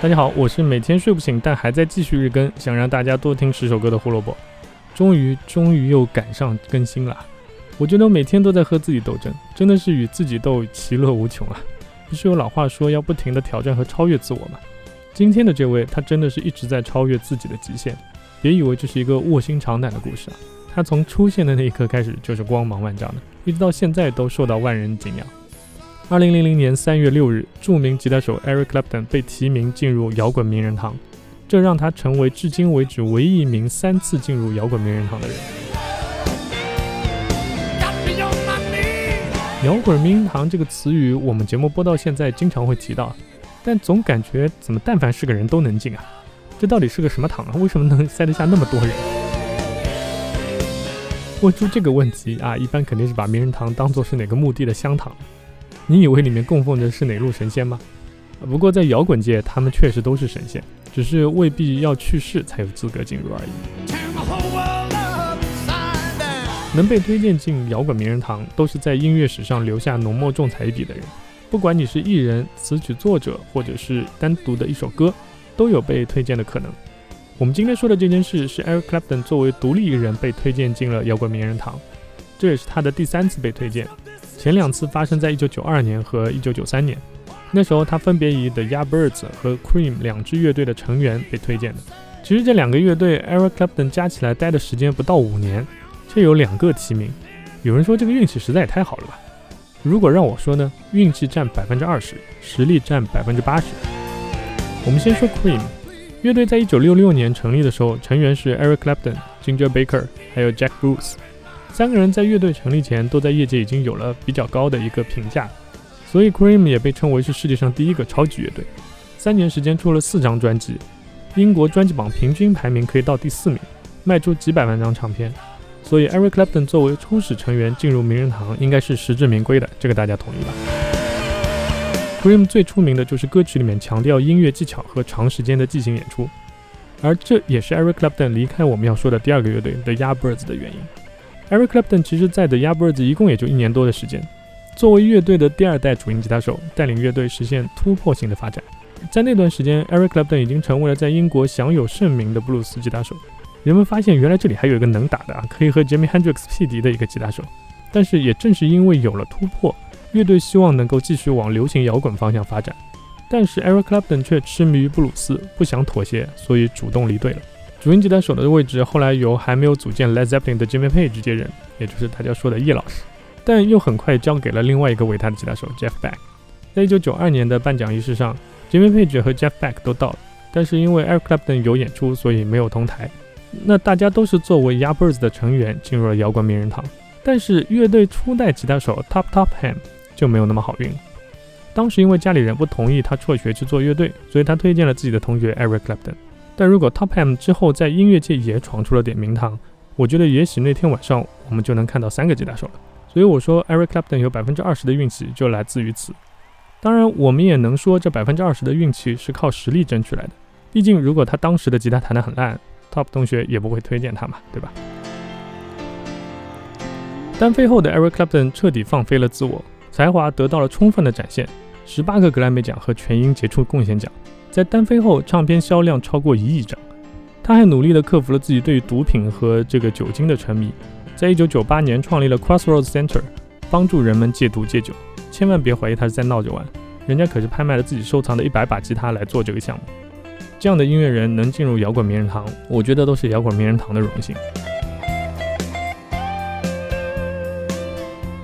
大家好，我是每天睡不醒但还在继续日更，想让大家多听十首歌的胡萝卜。终于，终于又赶上更新了。我觉得我每天都在和自己斗争，真的是与自己斗，其乐无穷啊！不是有老话说要不停的挑战和超越自我吗？今天的这位，他真的是一直在超越自己的极限。别以为这是一个卧薪尝胆的故事啊，他从出现的那一刻开始就是光芒万丈的，一直到现在都受到万人敬仰。二零零零年三月六日，著名吉他手 Eric Clapton 被提名进入摇滚名人堂，这让他成为至今为止唯一一名三次进入摇滚名人堂的人。摇滚名人堂这个词语，我们节目播到现在经常会提到，但总感觉怎么但凡是个人都能进啊？这到底是个什么堂啊？为什么能塞得下那么多人？问出这个问题啊，一般肯定是把名人堂当做是哪个墓地的香堂。你以为里面供奉的是哪路神仙吗？不过在摇滚界，他们确实都是神仙，只是未必要去世才有资格进入而已。能被推荐进摇滚名人堂，都是在音乐史上留下浓墨重彩一笔的人。不管你是艺人、词曲作者，或者是单独的一首歌，都有被推荐的可能。我们今天说的这件事，是 Eric Clapton 作为独立艺人被推荐进了摇滚名人堂，这也是他的第三次被推荐。前两次发生在一九九二年和一九九三年，那时候他分别以 The Yardbirds 和 Cream 两支乐队的成员被推荐的。其实这两个乐队 Eric Clapton 加起来待的时间不到五年，却有两个提名。有人说这个运气实在也太好了吧？如果让我说呢，运气占百分之二十，实力占百分之八十。我们先说 Cream 乐队，在一九六六年成立的时候，成员是 Eric Clapton、Ginger Baker 还有 Jack Bruce。三个人在乐队成立前都在业界已经有了比较高的一个评价，所以 Cream 也被称为是世界上第一个超级乐队。三年时间出了四张专辑，英国专辑榜平均排名可以到第四名，卖出几百万张唱片。所以 Eric Clapton 作为初始成员进入名人堂应该是实至名归的，这个大家同意吧？Cream 最出名的就是歌曲里面强调音乐技巧和长时间的即兴演出，而这也是 Eric Clapton 离开我们要说的第二个乐队 The y a b i r d s 的原因。Eric Clapton 其实在 The y a b i r d s 一共也就一年多的时间，作为乐队的第二代主音吉他手，带领乐队实现突破性的发展。在那段时间，Eric Clapton 已经成为了在英国享有盛名的布鲁斯吉他手。人们发现原来这里还有一个能打的啊，可以和 Jimi Hendrix 匹敌的一个吉他手。但是也正是因为有了突破，乐队希望能够继续往流行摇滚方向发展。但是 Eric Clapton 却痴迷于布鲁斯，不想妥协，所以主动离队了。主音吉他手的位置后来由还没有组建 Led Zeppelin 的 Jimmy Page 接任，也就是大家说的叶老师，但又很快交给了另外一个伟大的吉他手 Jeff Beck。在一九九二年的颁奖仪式上，Jimmy Page 和 Jeff Beck 都到了，但是因为 Eric Clapton 有演出，所以没有同台。那大家都是作为 Yardbirds 的成员进入了摇滚名人堂，但是乐队初代吉他手 Top Top Ham 就没有那么好运了。当时因为家里人不同意他辍学去做乐队，所以他推荐了自己的同学 Eric Clapton。但如果 Top Ham 之后在音乐界也闯出了点名堂，我觉得也许那天晚上我们就能看到三个吉他手了。所以我说 Eric Clapton 有百分之二十的运气就来自于此。当然，我们也能说这百分之二十的运气是靠实力争取来的。毕竟，如果他当时的吉他弹得很烂，Top 同学也不会推荐他嘛，对吧？单飞后的 Eric Clapton 彻底放飞了自我，才华得到了充分的展现，十八个格莱美奖和全英杰出贡献奖。在单飞后，唱片销量超过一亿张。他还努力地克服了自己对于毒品和这个酒精的沉迷。在一九九八年，创立了 Crossroads Center，帮助人们戒毒戒酒。千万别怀疑他是在闹着玩，人家可是拍卖了自己收藏的一百把吉他来做这个项目。这样的音乐人能进入摇滚名人堂，我觉得都是摇滚名人堂的荣幸。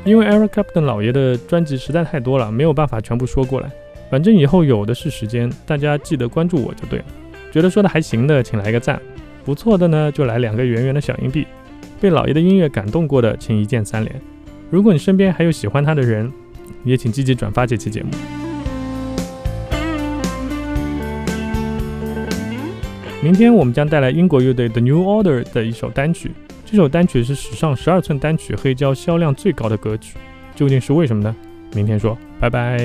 因为 Eric Clapton 老爷的专辑实在太多了，没有办法全部说过来。反正以后有的是时间，大家记得关注我就对了。觉得说的还行的，请来个赞；不错的呢，就来两个圆圆的小硬币。被老爷的音乐感动过的，请一键三连。如果你身边还有喜欢他的人，也请积极转发这期节目。明天我们将带来英国乐队 The New Order 的一首单曲，这首单曲是史上十二寸单曲黑胶销量最高的歌曲，究竟是为什么呢？明天说，拜拜。